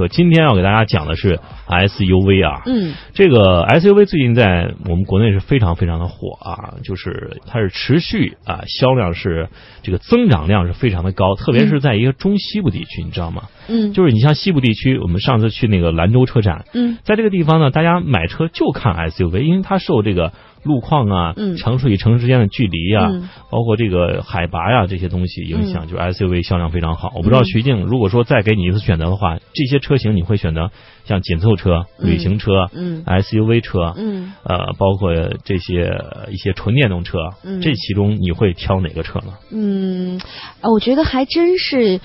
车。今天要给大家讲的是 SUV 啊，嗯，这个 SUV 最近在我们国内是非常非常的火啊，就是它是持续啊销量是这个增长量是非常的高，特别是在一个中西部地区，你知道吗？嗯，就是你像西部地区，我们上次去那个兰州车展，嗯，在这个地方呢，大家买车就看 SUV，因为它受这个路况啊，嗯城市与城市之间的距离啊，嗯包括这个海拔呀、这些东西影响，嗯就是 SUV 销量非常好。我不知道嗯徐静，如果说再给你一次选择的话，这些车型你会选择像紧凑车、嗯旅行车、嗯 SUV 车，嗯呃，包括这些呃一些纯电动车，嗯这其中你会挑哪个车呢？嗯，啊，我觉得还真是。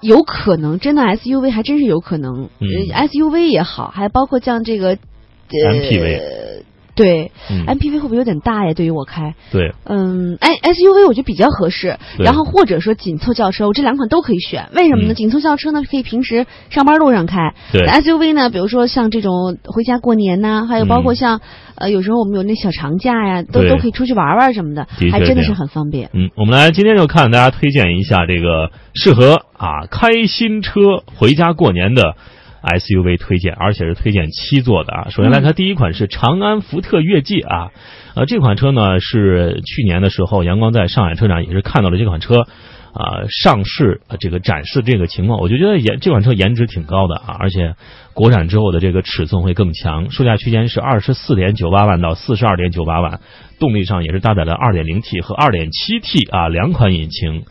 有可能，真的 SUV 还真是有可能。嗯呃 SUV 也好，还包括像这个、呃、MPV 对、嗯，MPV 会不会有点大呀？对于我开，对，嗯，哎，SUV 我觉得比较合适，然后或者说紧凑轿车，我这两款都可以选。为什么呢？嗯。紧凑轿车呢，可以平时上班路上开。对。；SUV 呢，比如说像这种回家过年呐、还有包括嗯像、呃，有时候我们有那小长假呀，都都可以出去玩玩什么的还真的是很方便。嗯，我们来今天就看大家推荐一下这个适合啊开新车回家过年的 SUV 推荐，而且是推荐七座的啊。首先来看第一款是长安福特悦界啊，呃这款车呢是去年的时候阳光在上海车展也是看到了这款车。啊，上市呃这个展示这个情况，我就觉得颜这款车颜值挺高的啊，而且国产之后的这个尺寸会更强，售价区间是二十四点九八万到四十二点九八万，动力上也是搭载了二点零 T 和二点七 T 啊两款引擎。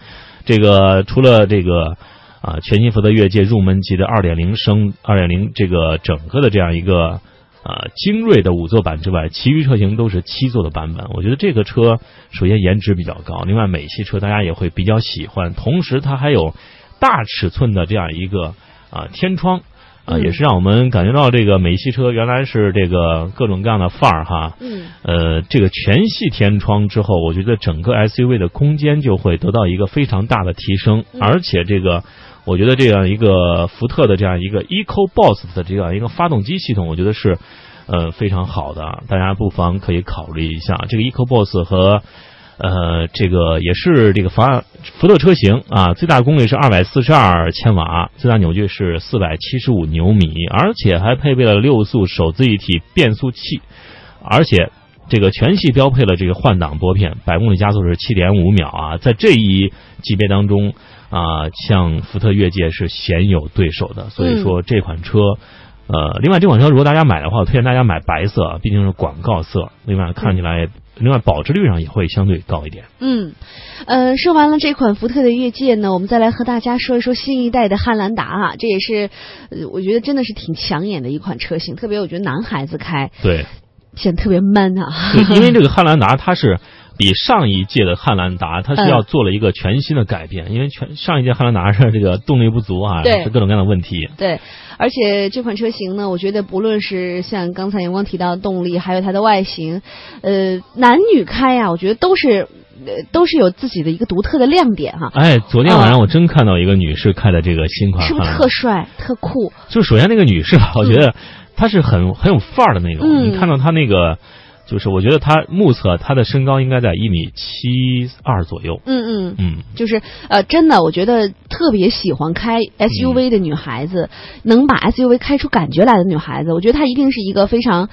这个除了这个啊全新福特越界入门级的二点零升二点零这个整个的这样一个啊精锐的五座版之外，其余车型都是七座的版本。我觉得这个车首先颜值比较高，另外美系车大家也会比较喜欢，同时它还有大尺寸的这样一个啊天窗。啊，嗯也是让我们感觉到这个美系车原来是这个各种各样的范儿哈，嗯呃，这个全系天窗之后，我觉得整个 SUV 的空间就会得到一个非常大的提升，嗯而且这个，我觉得这样一个福特的这样一个 EcoBoost 的这样一个发动机系统，我觉得是呃非常好的，大家不妨可以考虑一下这个 EcoBoost 和。呃，这个也是这个法福特车型啊，最大功率是二百四十二千瓦，最大扭矩是四百七十五牛米，而且还配备了六速手自一体变速器，而且这个全系标配了这个换挡拨片，百公里加速是七点五秒啊，在这一级别当中啊，像福特越界是鲜有对手的，所以说这款车。呃，另外这款车如果大家买的话，我推荐大家买白色，毕竟是广告色。另外看起来，另外保值率上也会相对高一点。嗯，呃，说完了这款福特的越界呢，我们再来和大家说一说新一代的汉兰达啊，这也是呃我觉得真的是挺抢眼的一款车型，特别我觉得男孩子开对，显得特别 man 啊。对，因为这个汉兰达它是比上一届的汉兰达，它是嗯要做了一个全新的改变，因为全上一届汉兰达是这个动力不足啊，是各种各样的问题。对，而且这款车型呢，我觉得不论是像刚才阳光提到的动力，还有它的外形，呃，男女开呀、我觉得都是呃都是有自己的一个独特的亮点哈、哎，昨天晚上我真看到一个女士开的这个新款是不是特帅、特酷？就首先那个女士吧，我觉得她是很很有范儿的那种。嗯你看到他那个，就是我觉得他目测他的身高应该在一米七二左右。嗯嗯。嗯，就是呃，真的，我觉得特别喜欢开嗯 SUV 的女孩子，能把 SUV 开出感觉来的女孩子，我觉得她一定是一个非常，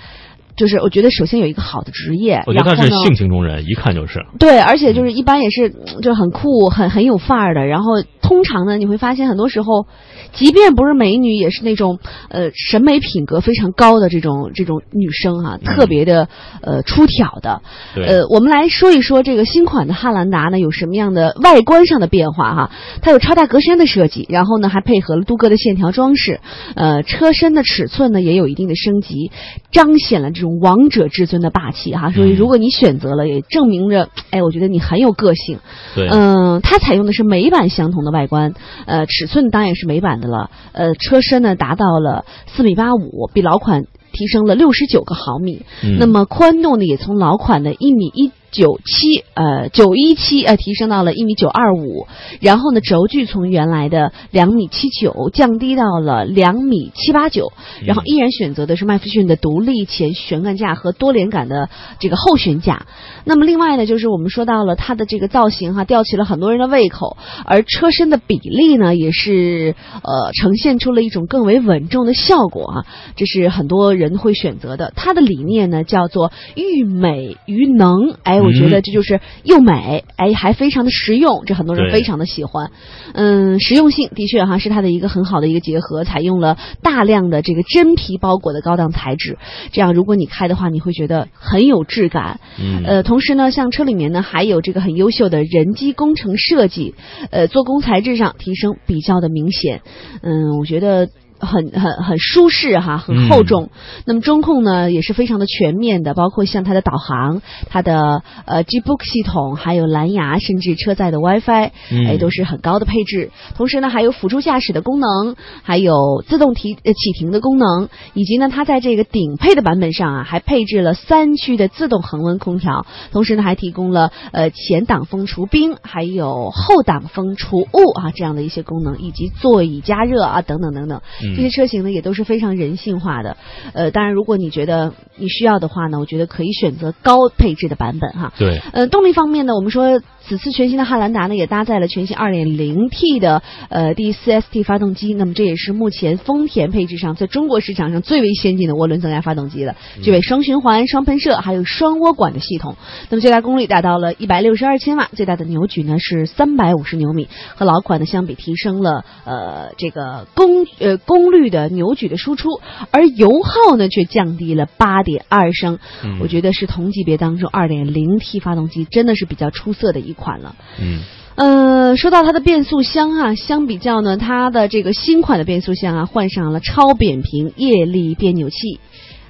就是我觉得首先有一个好的职业，我觉得他是性情中人，一看就是。对，而且就是一般也是嗯就很酷、很很有范儿的。然后通常呢，你会发现很多时候，即便不是美女，也是那种呃审美品格非常高的这种这种女生哈、特别的呃出挑的。对，呃，我们来说一说这个新款的汉兰达呢有什么样的外观上的变化哈？它有超大格栅的设计，然后呢还配合了镀铬的线条装饰，呃，车身的尺寸呢也有一定的升级，彰显了这种王者至尊的霸气哈。所以嗯如果你选择了，也证明着，哎，我觉得你很有个性。对，嗯，它采用的是美版相同的外观，呃，尺寸当然也是美版的了，呃，车身呢达到了四米八五，比老款提升了六十九个毫米。嗯那么宽度呢，也从老款的一米一九七呃九一七呃提升到了一米九二五，然后呢轴距从原来的两米七九降低到了两米七八九，然后依然选择的是麦弗逊的独立前悬杆架和多连杆的这个后悬架。那么另外呢，就是我们说到了它的这个造型哈，吊起了很多人的胃口，而车身的比例呢，也是呃呈现出了一种更为稳重的效果啊，这是很多人会选择的。它的理念呢叫做欲美于能，哎，我觉得这就是又美，哎，还非常的实用，这很多人非常的喜欢。嗯，实用性的确哈是它的一个很好的一个结合，采用了大量的这个真皮包裹的高档材质，这样如果你开的话，你会觉得很有质感。嗯呃，同时呢，像车里面呢还有这个很优秀的人机工程设计，呃，做工材质上提升比较的明显。嗯，我觉得。很很很舒适哈，很厚重。那么中控呢也是非常的全面的，包括像它的导航、它的呃 G Book 系统，还有蓝牙，甚至车载的 WiFi，嗯哎，都是很高的配置。同时呢，还有辅助驾驶的功能，还有自动提呃启停的功能，以及呢，它在这个顶配的版本上啊，还配置了三区的自动恒温空调，同时呢，还提供了呃前挡风除冰，还有后挡风除雾啊这样的一些功能，以及座椅加热啊等等等等。嗯这些车型呢也都是非常人性化的。呃，当然，如果你觉得你需要的话呢，我觉得可以选择高配置的版本哈。对，呃，动力方面呢，我们说此次全新的汉兰达呢也搭载了全新 2.0T 的呃第四 ST 发动机，那么这也是目前丰田配置上在中国市场上最为先进的涡轮增压发动机了，具备双循环、双喷射还有双涡管的系统。那么最大功率达到了162千瓦，最大的扭矩呢是350牛米，和老款的相比提升了呃这个功呃功率的扭矩的输出，而油耗呢却降低了八点二升。嗯我觉得是同级别当中二点零 T 发动机真的是比较出色的一款了。嗯呃，说到它的变速箱啊，相比较呢，它的这个新款的变速箱啊，换上了超扁平液力变扭器。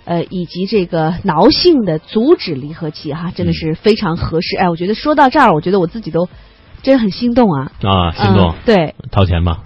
呃，以及这个挠性的阻止离合器哈、真的是非常合适。哎，我觉得说到这儿，我觉得我自己都真的很心动啊，啊，心动嗯，对，掏钱吧。